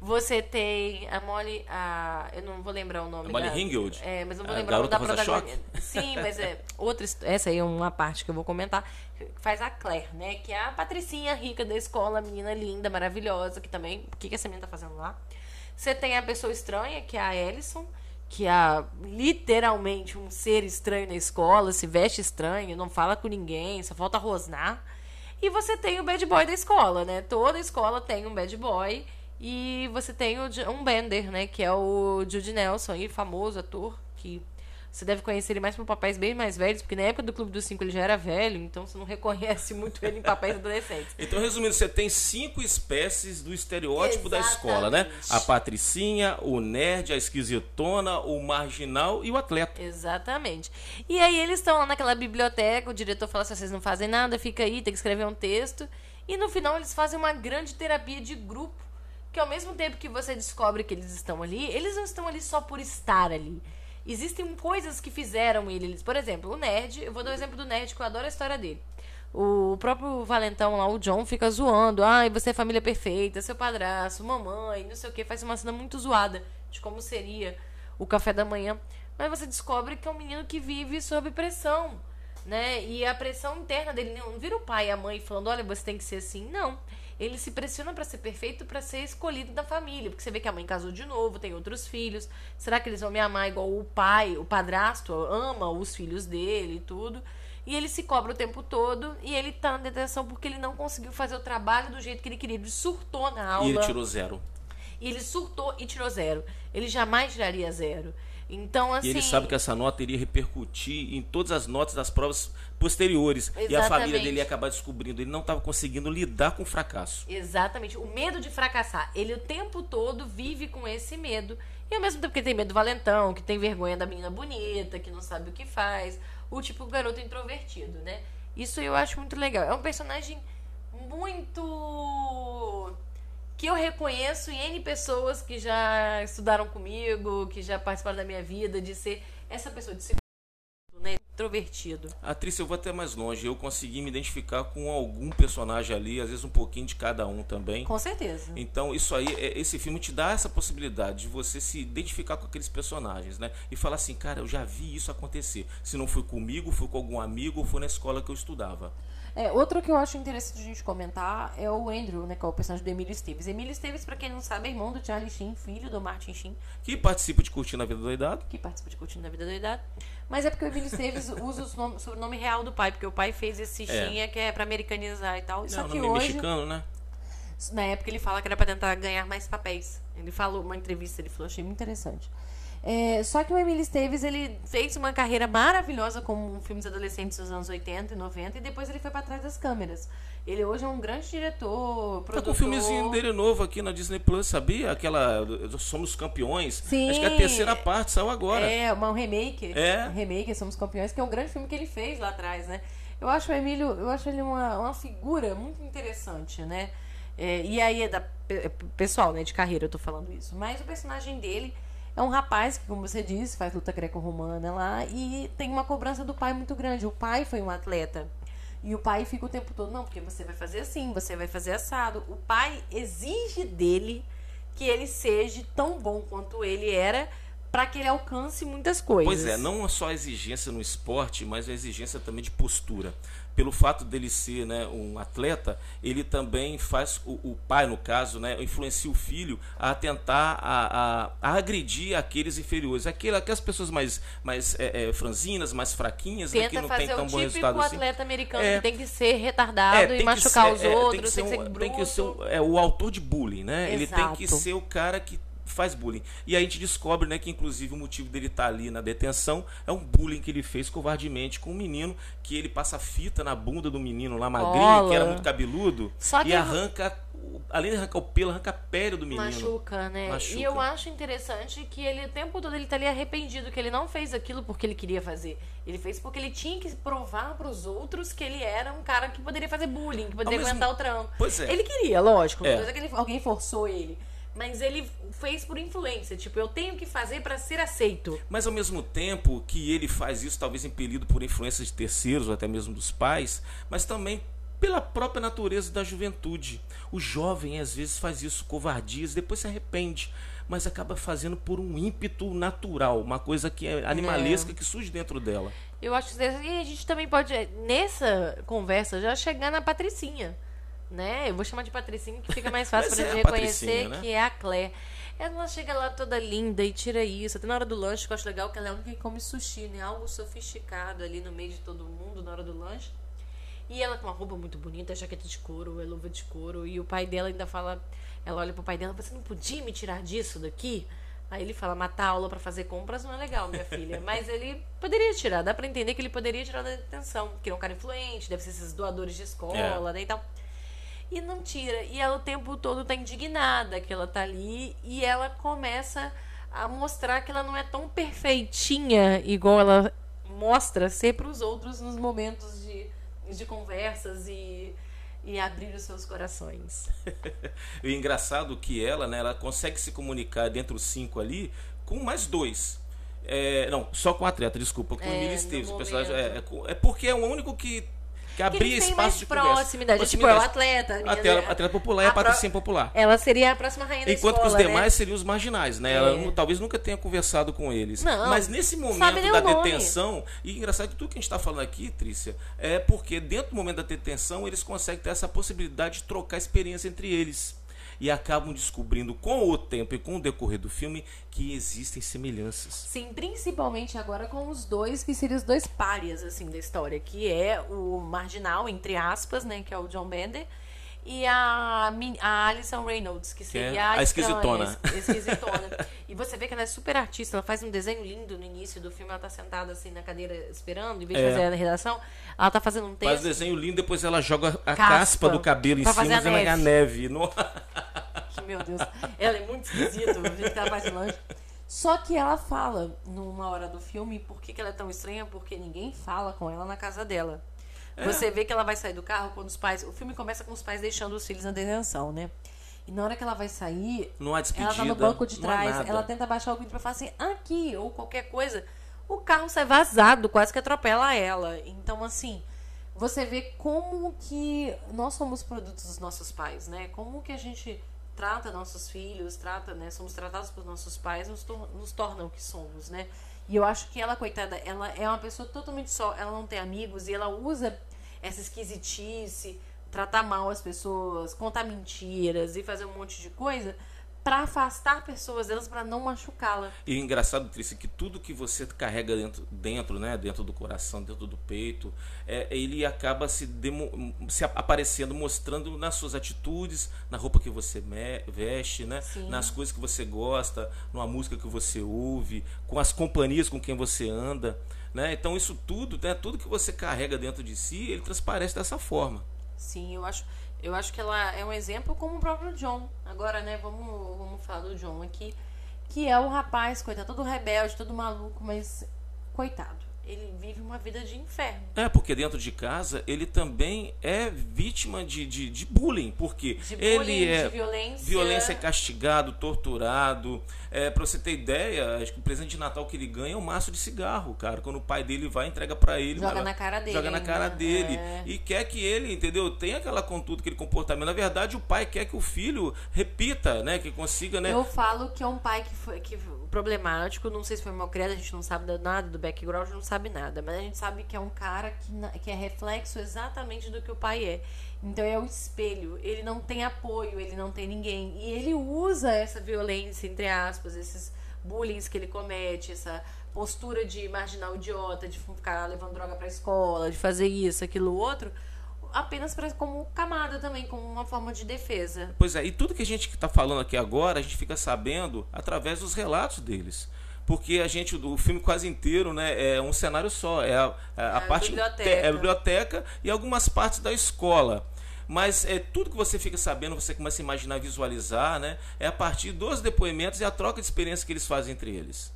Você tem a Molly. A, eu não vou lembrar o nome. A Molly da. É, mas não vou lembrar o nome da protagonista. Sim, mas é. Outra, essa aí é uma parte que eu vou comentar. Faz a Claire, né? Que é a patricinha rica da escola, menina linda, maravilhosa, que também. O que, que essa menina tá fazendo lá? Você tem a pessoa estranha, que é a Ellison, que é literalmente um ser estranho na escola, se veste estranho, não fala com ninguém, só falta rosnar. E você tem o bad boy da escola, né? Toda escola tem um bad boy e você tem o um Bender, né? Que é o Jude Nelson, aí, famoso ator, que Você deve conhecer ele mais por papéis bem mais velhos, porque na época do Clube dos Cinco ele já era velho, então você não reconhece muito ele em papéis adolescentes. Então, resumindo, você tem cinco espécies do estereótipo Exatamente. da escola, né? A patricinha, o nerd, a esquisitona, o marginal e o atleta. Exatamente. E aí eles estão lá naquela biblioteca, o diretor fala assim, vocês não fazem nada, fica aí, tem que escrever um texto. E no final eles fazem uma grande terapia de grupo, que ao mesmo tempo que você descobre que eles estão ali, eles não estão ali só por estar ali existem coisas que fizeram eles. Por exemplo, o nerd, eu vou dar o exemplo do nerd, que eu adoro a história dele. O próprio Valentão lá, o John, fica zoando. Ai, ah, você é família perfeita, seu padrasto, mamãe, não sei o que. Faz uma cena muito zoada de como seria o café da manhã. Mas você descobre que é um menino que vive sob pressão, né? E a pressão interna dele não vira o pai e a mãe falando: olha, você tem que ser assim. Não ele se pressiona para ser perfeito, para ser escolhido da família. Porque você vê que a mãe casou de novo, tem outros filhos. Será que eles vão me amar igual o pai, o padrasto ama os filhos dele e tudo? E ele se cobra o tempo todo e ele tá na detenção porque ele não conseguiu fazer o trabalho do jeito que ele queria. Ele surtou na aula. E ele tirou zero. E ele surtou e tirou zero. Ele jamais tiraria zero. Então, assim. E ele assim, sabe que essa nota iria repercutir em todas as notas das provas posteriores. Exatamente. E a família dele ia acabar descobrindo. Ele não estava conseguindo lidar com o fracasso. Exatamente. O medo de fracassar. Ele o tempo todo vive com esse medo. E ao mesmo tempo que tem medo do valentão, que tem vergonha da menina bonita, que não sabe o que faz. O tipo garoto introvertido, né? Isso eu acho muito legal. É um personagem muito que eu reconheço em N pessoas que já estudaram comigo, que já participaram da minha vida, de ser essa pessoa, de ser né, introvertido. Atriz, eu vou até mais longe. Eu consegui me identificar com algum personagem ali, às vezes um pouquinho de cada um também. Com certeza. Então, isso aí, é, esse filme te dá essa possibilidade de você se identificar com aqueles personagens, né? E falar assim, cara, eu já vi isso acontecer. Se não foi comigo, foi com algum amigo, ou foi na escola que eu estudava. É, outro que eu acho interessante a gente comentar é o Andrew, né, que é o personagem do Emílio Esteves. Emílio Esteves, pra quem não sabe, é irmão do Charlie Sheen, filho do Martin Sheen. Que participa de Curtindo a Vida Doidado. Que participa de Curtindo a Vida Doidado. Mas é porque o Emílio Esteves <laughs> usa o nome, sobrenome real do pai, porque o pai fez esse é. que é pra americanizar e tal. Não, Só que nome hoje, mexicano, né? Na época ele fala que era pra tentar ganhar mais papéis. Ele falou, uma entrevista, ele falou, achei muito interessante. É, só que o Emílio Esteves ele fez uma carreira maravilhosa com filmes adolescentes dos anos 80 e 90 e depois ele foi para trás das câmeras. Ele hoje é um grande diretor, produtor. Tá com um filmezinho dele novo aqui na Disney Plus, sabia? Aquela Somos Campeões. Sim. Acho que é a terceira parte saiu agora. É, um remake. É. Um remake, Somos Campeões, que é um grande filme que ele fez lá atrás, né? Eu acho o Emílio, eu acho ele uma, uma figura muito interessante, né? É, e aí é da pessoal, né, de carreira, eu tô falando isso. Mas o personagem dele é um rapaz que, como você disse, faz luta greco-romana lá e tem uma cobrança do pai muito grande. O pai foi um atleta. E o pai fica o tempo todo, não, porque você vai fazer assim, você vai fazer assado. O pai exige dele que ele seja tão bom quanto ele era para que ele alcance muitas coisas. Pois é, não só a exigência no esporte, mas a exigência também de postura pelo fato dele ser né, um atleta, ele também faz, o, o, pai no caso, né, influencia o filho a tentar a, a, a agredir aqueles inferiores, aquele, aquelas pessoas mais, mais é, é, franzinas, mais fraquinhas, né, que não tem tão bom resultado assim. atleta americano é, que tem que ser retardado é, e machucar ser, os outros, é, tem que ser, tem que ser, tem que ser um, é, o autor de bullying, né? Exato. Ele tem que ser o cara que faz bullying. E aí a gente descobre, né, que inclusive o motivo dele estar tá ali na detenção é um bullying que ele fez covardemente com um menino que ele passa fita na bunda do menino lá magrinho, que era muito cabeludo, Só e arranca além de arrancar o pelo, arranca a pele do menino. Machuca, né? Machuca. E eu acho interessante que ele, o tempo todo, ele tá ali arrependido, que ele não fez aquilo porque ele queria fazer. Ele fez porque ele tinha que provar para os outros que ele era um cara que poderia fazer bullying, que poderia mesmo... aguentar o tranco. Pois é. Ele queria, lógico. É. que ele, alguém forçou ele mas ele fez por influência, tipo, eu tenho que fazer para ser aceito. Mas ao mesmo tempo que ele faz isso, talvez impelido por influência de terceiros ou até mesmo dos pais, mas também pela própria natureza da juventude. O jovem às vezes faz isso covardias, depois se arrepende, mas acaba fazendo por um ímpeto natural, uma coisa que é animalesca é. que surge dentro dela. Eu acho que e a gente também pode nessa conversa já chegar na Patricinha né? Eu vou chamar de Patricinha que fica mais <laughs> fácil pra é reconhecer né? que é a Claire. Ela chega lá toda linda e tira isso. Até na hora do lanche, que eu acho legal que ela é a única que come sushi, né? Algo sofisticado ali no meio de todo mundo na hora do lanche. E ela com uma roupa muito bonita, jaqueta de couro, é luva de couro. E o pai dela ainda fala. Ela olha pro pai dela, você não podia me tirar disso daqui? Aí ele fala, matar aula para fazer compras não é legal, minha filha. <laughs> Mas ele poderia tirar, dá para entender que ele poderia tirar da detenção, que é um cara influente, deve ser esses doadores de escola, é. né, e tal. E não tira. E ela o tempo todo tá indignada que ela tá ali e ela começa a mostrar que ela não é tão perfeitinha igual ela mostra ser para os outros nos momentos de, de conversas e e abrir os seus corações. <laughs> o engraçado que ela, né, ela consegue se comunicar dentro dos cinco ali com mais dois. É, não, só com o atleta, desculpa, com é, o Emílio Esteves. O personagem, é, é, é, porque é o único que que abria espaço de proximidade. conversa. Tipo, é o atleta. Atleta, atleta popular e a, a patrocínio popular. Ela seria a próxima rainha da Enquanto escola, que os demais né? seriam os marginais, né? É. Ela talvez nunca tenha conversado com eles. Não, Mas nesse momento da detenção, e engraçado que tudo que a gente está falando aqui, Trícia, é porque dentro do momento da detenção eles conseguem ter essa possibilidade de trocar experiência entre eles e acabam descobrindo com o tempo e com o decorrer do filme que existem semelhanças. Sim, principalmente agora com os dois que seriam os dois párias assim da história, que é o marginal entre aspas, né, que é o John Bender e a, a Alison Reynolds, que seria que é a, esquisitona. esquisitona. e você vê que ela é super artista, ela faz um desenho lindo no início do filme, ela tá sentada assim na cadeira esperando, em vez de é. fazer a redação, ela tá fazendo um texto. Faz um desenho lindo, depois ela joga a caspa, caspa do cabelo em cima e neve. a neve. No... <laughs> meu Deus, ela é muito esquisita, jeito que ela faz lanche. Só que ela fala numa hora do filme por que, que ela é tão estranha, porque ninguém fala com ela na casa dela. É. Você vê que ela vai sair do carro quando os pais. O filme começa com os pais deixando os filhos na detenção, né? E na hora que ela vai sair, não há despedida, ela tá no banco de trás, ela tenta baixar o vidro pra falar assim, aqui, ou qualquer coisa. O carro sai vazado, quase que atropela ela. Então, assim, você vê como que nós somos produtos dos nossos pais, né? Como que a gente trata nossos filhos, trata, né? Somos tratados por nossos pais, nos, tor nos tornam o que somos, né? E eu acho que ela, coitada, ela é uma pessoa totalmente só, ela não tem amigos e ela usa essa esquisitice, tratar mal as pessoas, contar mentiras e fazer um monte de coisa para afastar pessoas delas para não machucá-la. E engraçado, Trícia, que tudo que você carrega dentro, dentro, né, dentro do coração, dentro do peito, é, ele acaba se, demo, se aparecendo, mostrando nas suas atitudes, na roupa que você me, veste, né, nas coisas que você gosta, numa música que você ouve, com as companhias com quem você anda, né? Então isso tudo, né, tudo que você carrega dentro de si, ele transparece dessa forma. Sim, eu acho. Eu acho que ela é um exemplo como o próprio John. Agora, né, vamos, vamos falar do John aqui. Que é o rapaz, coitado, todo rebelde, todo maluco, mas coitado ele vive uma vida de inferno. É, porque dentro de casa ele também é vítima de, de, de bullying, porque de bullying, ele é violência. violência é castigado, torturado. É, pra você ter ideia, acho que o presente de Natal que ele ganha é um maço de cigarro, cara. Quando o pai dele vai, entrega para ele. Joga na cara dele. Joga na cara dele. É. E quer que ele, entendeu? Tenha aquela conduta, aquele comportamento. Na verdade, o pai quer que o filho repita, né? Que consiga, né? Eu falo que é um pai que foi que, problemático. Não sei se foi mal criado, a gente não sabe nada do background, não sabe nada. Mas a gente sabe que é um cara que, que é reflexo exatamente do que o pai é. Então é o espelho. Ele não tem apoio, ele não tem ninguém. E ele usa essa violência, entre aspas, esses bullying que ele comete, essa postura de marginal idiota, de ficar levando droga pra escola, de fazer isso, aquilo, outro, apenas pra, como camada também, como uma forma de defesa. Pois é, e tudo que a gente está falando aqui agora, a gente fica sabendo através dos relatos deles porque a gente o filme quase inteiro né é um cenário só é a, a, a é parte biblioteca. é a biblioteca e algumas partes da escola mas é tudo que você fica sabendo você começa a imaginar visualizar né é a partir dos depoimentos e a troca de experiência que eles fazem entre eles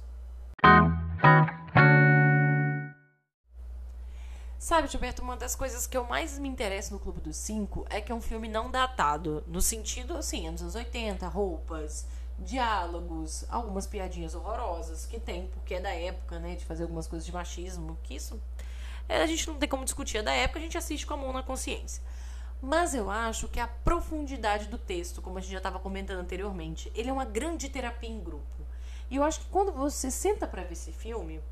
Sabe, Gilberto, uma das coisas que eu mais me interesso no Clube dos Cinco é que é um filme não datado. No sentido, assim, anos 80, roupas, diálogos, algumas piadinhas horrorosas que tem, porque é da época, né, de fazer algumas coisas de machismo, que isso é, a gente não tem como discutir, é da época, a gente assiste com a mão na consciência. Mas eu acho que a profundidade do texto, como a gente já estava comentando anteriormente, ele é uma grande terapia em grupo. E eu acho que quando você senta para ver esse filme,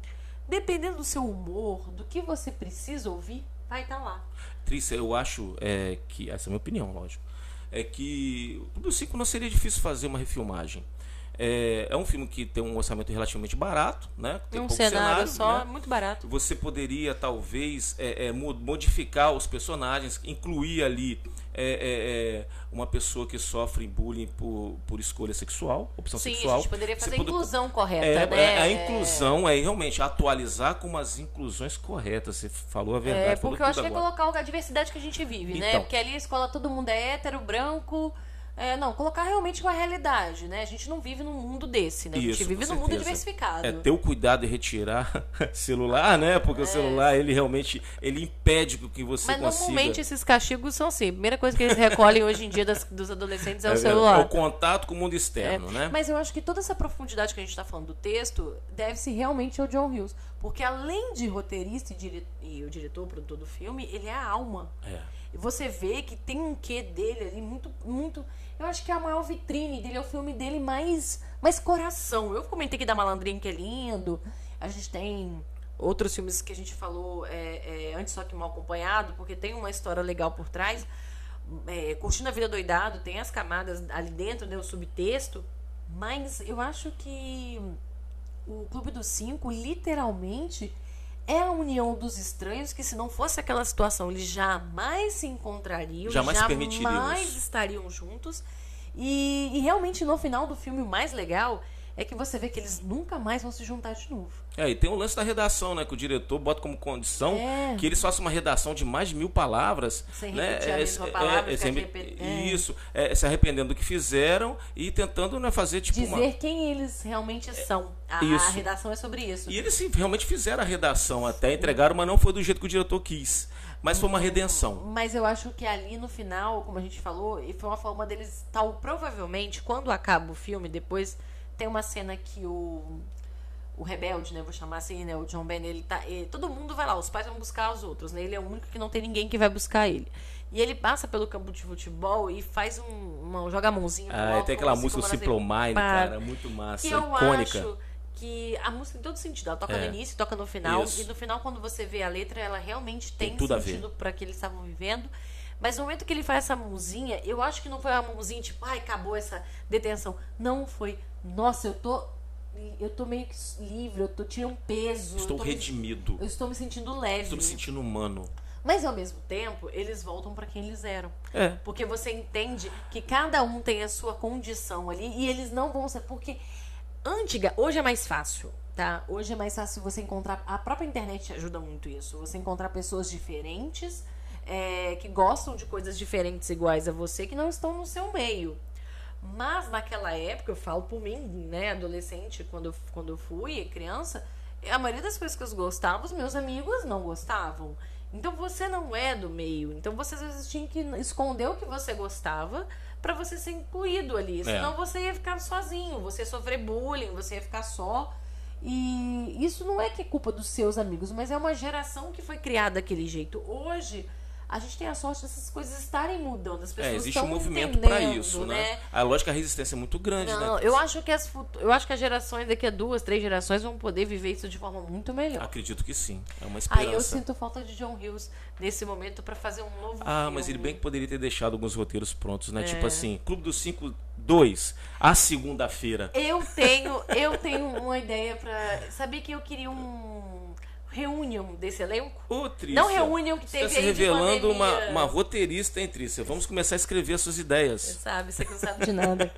dependendo do seu humor, do que você precisa ouvir, vai estar tá lá. Trícia, eu acho é, que, essa é a minha opinião, lógico, é que o Clube 5 não seria difícil fazer uma refilmagem. É, é, um filme que tem um orçamento relativamente barato, né? Tem um cenário, cenário, só, né? muito barato. Você poderia talvez é, é, modificar os personagens, incluir ali é, é, uma pessoa que sofre bullying por, por escolha sexual, opção Sim, sexual. a gente poderia fazer a inclusão correta, é, né? é, a inclusão é realmente atualizar com as inclusões corretas. Você falou a verdade. É, porque eu acho tudo que é agora. colocar a diversidade que a gente vive, né? Então. Porque ali a escola todo mundo é hétero, branco. É, não, colocar realmente com a realidade, né? A gente não vive num mundo desse, né? a gente Isso, vive num mundo diversificado. É ter o cuidado de retirar <laughs> celular, né? Porque o celular, ele realmente ele impede que você É. Mas consiga... normalmente esses castigos são assim. A primeira coisa que eles recolhem hoje em dia das- dos adolescentes é, o É, celular. é o contato com o mundo É, externo, né? Mas eu acho que toda essa profundidade que a gente está falando do texto deve-se realmente ao John Hughes. Porque além de roteirista e, dire... e o diretor, o produtor do filme, ele é a alma. É. Você vê que tem um quê dele ali muito, muito. Eu acho que é a maior vitrine dele, é o filme dele mais, mais coração. Eu comentei que da Malandrinha que é lindo. A gente tem outros filmes que a gente falou é, é, antes só que mal acompanhado, porque tem uma história legal por trás. É, Curtindo a Vida Doidado, tem as camadas ali dentro, né, o subtexto. Mas eu acho que o Clube dos Cinco, literalmente, é a união dos estranhos que, se não fosse aquela situação, eles jamais se encontrariam, Jamais jamais estariam juntos. E, e realmente, no final do filme, o mais legal é que você vê que eles nunca mais vão se juntar de novo. É, e tem o lance da redação, né? Que o diretor bota como condição É. que eles façam uma redação de mais de mil palavras. Sem né? repetir a É, mesma é, palavra, é, sem- repet- é. Isso, é, se arrependendo do que fizeram e tentando né, fazer tipo Dizer uma. quem eles realmente são. A, Isso. a redação é sobre isso. E eles sim, realmente fizeram a redação até, entregaram, mas não foi do jeito que o diretor quis. Mas foi uma redenção. Mas eu acho que ali no final, como a gente falou, e foi uma forma deles tal provavelmente quando acaba o filme, depois tem uma cena que o o rebelde, né, vou chamar assim, né, o John Ben, ele tá, ele- todo mundo vai lá, os pais vão buscar os outros, né? Ele é o único que não tem ninguém que vai buscar ele. E ele passa pelo campo de futebol e faz um, uma, joga a mãozinha Ah, alto, tem aquela música, o para. cara, muito massa, Que eu icônica. acho que a música em todo sentido. Ela toca É. no início, toca no final. Isso. E no final, quando você vê a letra, ela realmente tem, Tem tudo a ver. sentido para que eles estavam vivendo. Mas no momento que ele faz essa mãozinha, eu acho que não foi uma mãozinha tipo, ai, acabou essa detenção. Não foi, nossa, eu tô. Eu tô meio que livre, eu tô tirando um peso. Estou eu tô me- redimido. eu estou me sentindo leve. Estou me sentindo humano. Mas ao mesmo tempo, eles voltam para quem eles eram. É. Porque você entende que cada um tem a sua condição ali e eles não vão ser. Porque antiga, hoje é mais fácil, tá? Hoje é mais fácil você encontrar. A própria internet ajuda muito isso. Você encontrar pessoas diferentes, é, que gostam de coisas diferentes iguais a você, que não estão no seu meio. Mas naquela época, eu falo por mim, né, adolescente, quando eu, quando eu fui criança, a maioria das coisas que eu gostava, os meus amigos não gostavam. Então você não é do meio. Então você às vezes tinha que esconder o que você gostava pra você ser incluído ali. Senão você ia ficar sozinho, você ia sofrer bullying, você ia ficar só. E isso não é que é culpa dos seus amigos, mas é uma geração que foi criada daquele jeito. Hoje, a gente tem a sorte dessas coisas estarem mudando. As pessoas É, existe um movimento para isso, né? A lógica a resistência é muito grande, Não, né? eu acho que as eu acho que as gerações daqui a duas, três gerações vão poder viver isso de forma muito melhor. Acredito que sim. É uma Aí esperança. eu sinto falta de John Hughes nesse momento pra fazer um novo Ah, filme. mas ele bem que poderia ter deixado alguns roteiros prontos, né? É. Tipo assim, Clube dos Cinco 2, a segunda-feira. Eu tenho, eu tenho uma ideia pra. Sabia que eu queria um reunião desse elenco? Ô, Trícia, Não reunião que você teve tá se aí de revelando uma, uma roteirista, hein, Trícia? Vamos começar a escrever suas ideias. Sabe, você que não sabe <laughs> de nada.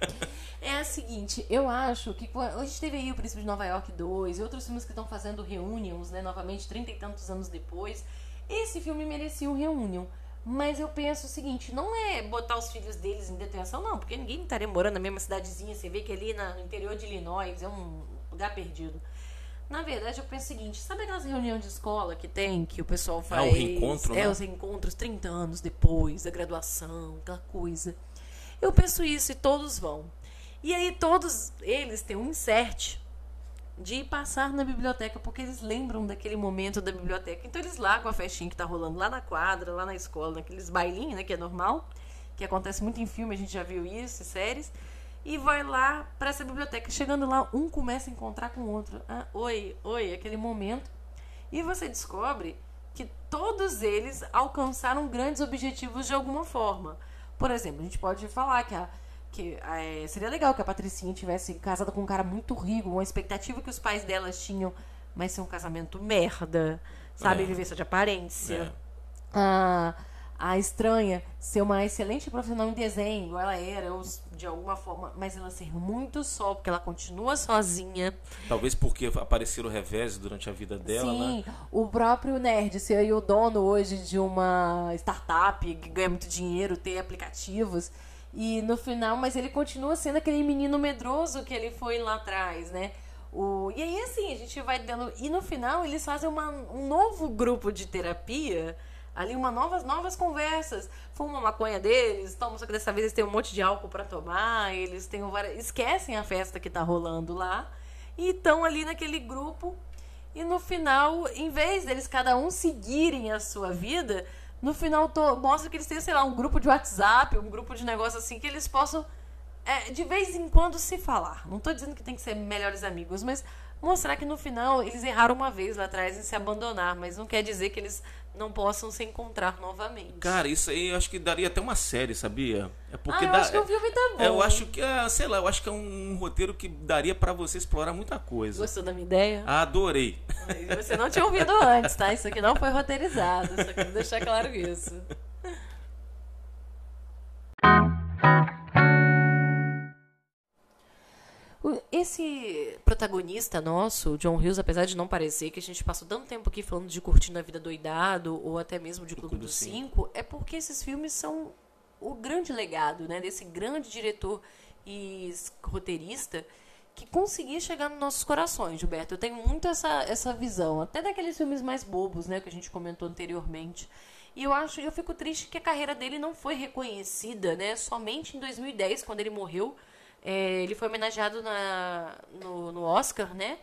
É a seguinte, eu acho que quando- a gente teve aí o Príncipe de Nova York 2 e outros filmes que estão fazendo reunions, né, novamente, trinta e tantos anos depois. Esse filme merecia um reunion. Mas eu penso o seguinte, não é botar os filhos deles em detenção, não, porque ninguém estaria morando na mesma cidadezinha. Você vê que ali na- no interior de Illinois é um lugar perdido. Na verdade, eu penso o seguinte: sabe aquelas reuniões de escola que tem, que o pessoal faz? Ah, o reencontro, É, né? os reencontros 30 anos depois da graduação, aquela coisa. Eu penso isso e todos vão. E aí todos eles têm um insert de passar na biblioteca, porque eles lembram daquele momento da biblioteca. Então eles lá com a festinha que tá rolando lá na quadra, lá na escola, naqueles bailinhos, né, que é normal, que acontece muito em filme, a gente já viu isso, em séries, e vai lá para essa biblioteca. Chegando lá, um começa a encontrar com o outro. Ah, oi, oi, aquele momento. E você descobre que todos eles alcançaram grandes objetivos de alguma forma. Por exemplo, a gente pode falar que a que é, seria legal que a Patricinha tivesse casada com um cara muito rico, uma expectativa que os pais delas tinham, mas ser um casamento merda, sabe? É. Viver só de aparência. É. A, a estranha ser uma excelente profissional em desenho, ela era, ou de alguma forma, mas ela ser muito só, porque ela continua sozinha. Talvez porque apareceram revés durante a vida dela, Sim, né? o próprio nerd ser o dono hoje de uma startup que ganha muito dinheiro, ter aplicativos. E no final, mas ele continua sendo aquele menino medroso que ele foi lá atrás, né? O, e aí, assim, a gente vai dando. E no final, eles fazem uma, um novo grupo de terapia ali uma novas novas conversas. Fumam a maconha deles, tomam, só que dessa vez eles têm um monte de álcool para tomar, eles têm várias, esquecem a festa que tá rolando lá e estão ali naquele grupo. E no final, em vez deles cada um seguirem a sua vida, no final to, mostra que eles têm, sei lá, um grupo de WhatsApp, um grupo de negócio assim que eles possam é, de vez em quando se falar. Não tô dizendo que tem que ser melhores amigos, mas mostrar que no final eles erraram uma vez lá atrás em se abandonar, mas não quer dizer que eles não possam se encontrar novamente. Cara, isso aí eu acho que daria até uma série, sabia? É porque ah, eu dá, acho que o filme tá bom. Eu acho que, ah, sei lá, eu acho que é um roteiro que daria para você explorar muita coisa. Gostou da minha ideia? Adorei. Você não tinha ouvido antes, tá? Isso aqui não foi roteirizado, só quero deixar claro isso. Esse protagonista nosso, o John Hughes, apesar de não parecer que a gente passou tanto tempo aqui falando de Curtindo a Vida Doidado ou até mesmo de Clube dos Cinco, é porque esses filmes são o grande legado né, desse grande diretor e roteirista que conseguia chegar nos nossos corações, Gilberto. Eu tenho muito essa, essa visão, até daqueles filmes mais bobos, né, que a gente comentou anteriormente. E eu acho, eu fico triste que a carreira dele não foi reconhecida, né, somente em 2010, quando ele morreu é, ele foi homenageado na, no, no Oscar, né?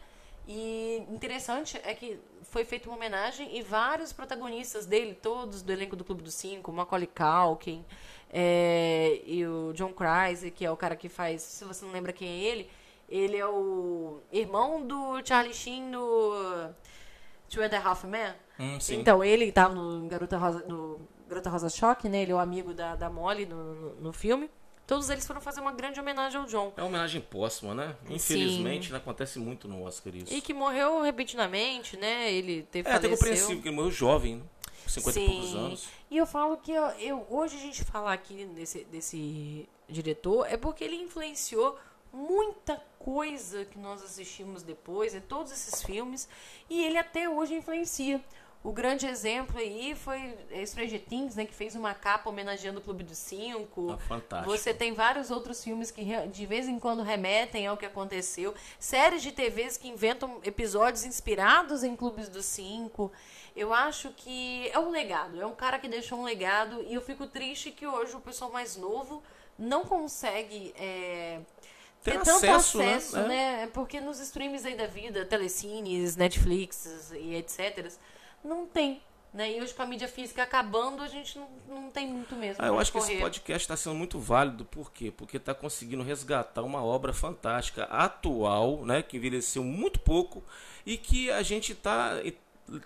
E interessante é que foi feita uma homenagem e vários protagonistas dele, todos do elenco do Clube dos Cinco, Macaulay Culkin é, e o John Crise, que é o cara que faz, se você não lembra quem é ele, ele é o irmão do Charlie Sheen no Two and a Half Men. Hum, então, ele estava no Garota Rosa, no Garota Rosa Choque, né? Ele é o amigo da, da Molly no, no, no filme. Todos eles foram fazer uma grande homenagem ao John. É uma homenagem póstuma, né? Infelizmente, acontece muito no Oscar isso. E que morreu repentinamente, né? Ele teve É, até compreensível, porque ele morreu jovem, né? 50 Sim. e poucos anos. E eu falo que eu, eu, hoje a gente falar aqui desse, desse diretor é porque ele influenciou muita coisa que nós assistimos depois, em todos esses filmes, e ele até hoje influencia. O grande exemplo aí foi Stranger Things, né, que fez uma capa homenageando o Clube dos Cinco. Ah, fantástico. Você tem vários outros filmes que de vez em quando remetem ao que aconteceu. Séries de TVs que inventam episódios inspirados em Clubes dos Cinco. Eu acho que é um legado, é um cara que deixou um legado e eu fico triste que hoje o pessoal mais novo não consegue é, ter tanto acesso, acesso né? né? Porque nos streams aí da vida, telecines, Netflix e etc não tem. Né? E hoje com a mídia física acabando, a gente não, não tem muito mesmo. Ah, eu acho correr. que esse podcast está sendo muito válido, por quê? Porque está conseguindo resgatar uma obra fantástica, atual, né? que envelheceu muito pouco e que a gente está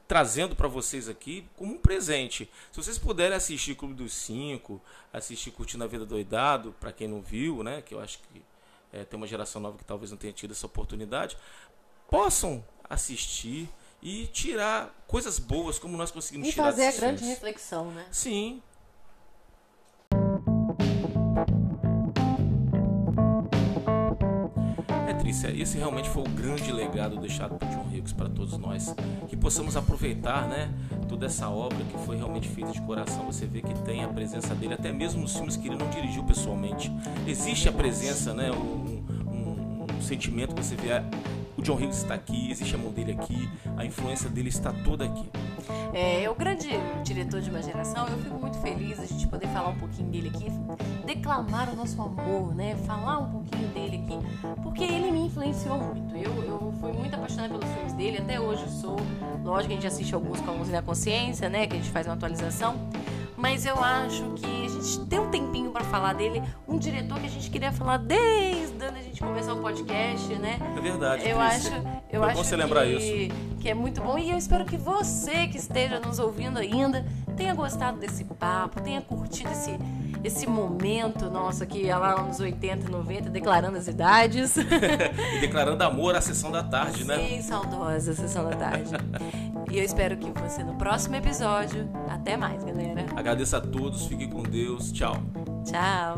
trazendo para vocês aqui como um presente. Se vocês puderem assistir Clube dos Cinco, assistir Curtindo a Vida Doidado, para quem não viu, né? que eu acho que é, tem uma geração nova que talvez não tenha tido essa oportunidade, possam assistir e tirar coisas boas como nós conseguimos e tirar E fazer a grande reflexão, né? Sim. É triste, esse realmente foi o grande legado deixado por John Hughes para todos nós. Que possamos aproveitar, né, toda essa obra que foi realmente feita de coração. Você vê que tem a presença dele, até mesmo nos filmes que ele não dirigiu pessoalmente. Existe a presença, né, um, um, um sentimento que você vê o John Hughes está aqui, existe a mão dele aqui, a influência dele está toda aqui. É, o grande diretor de uma geração, eu fico muito feliz a gente poder falar um pouquinho dele aqui, declamar o nosso amor, né? Falar um pouquinho dele aqui, porque ele me influenciou muito. Eu, eu fui muito apaixonada pelos filmes dele, até hoje eu sou. Lógico que a gente assiste alguns com a música da consciência, né? Que a gente faz uma atualização mas eu acho que a gente tem um tempinho para falar dele, um diretor que a gente queria falar desde a gente começar o podcast, né? É verdade. Eu acho, eu Foi acho você que, lembrar isso. que é muito bom e eu espero que você que esteja nos ouvindo ainda tenha gostado desse papo, tenha curtido esse esse momento, nossa, que é lá nos 80, 90, declarando as idades. <laughs> e declarando amor à sessão da tarde, Sim, né? Sim, saudosa sessão da tarde. <laughs> e eu espero que você no próximo episódio. Até mais, galera. Agradeço a todos, fiquem com Deus. Tchau. Tchau.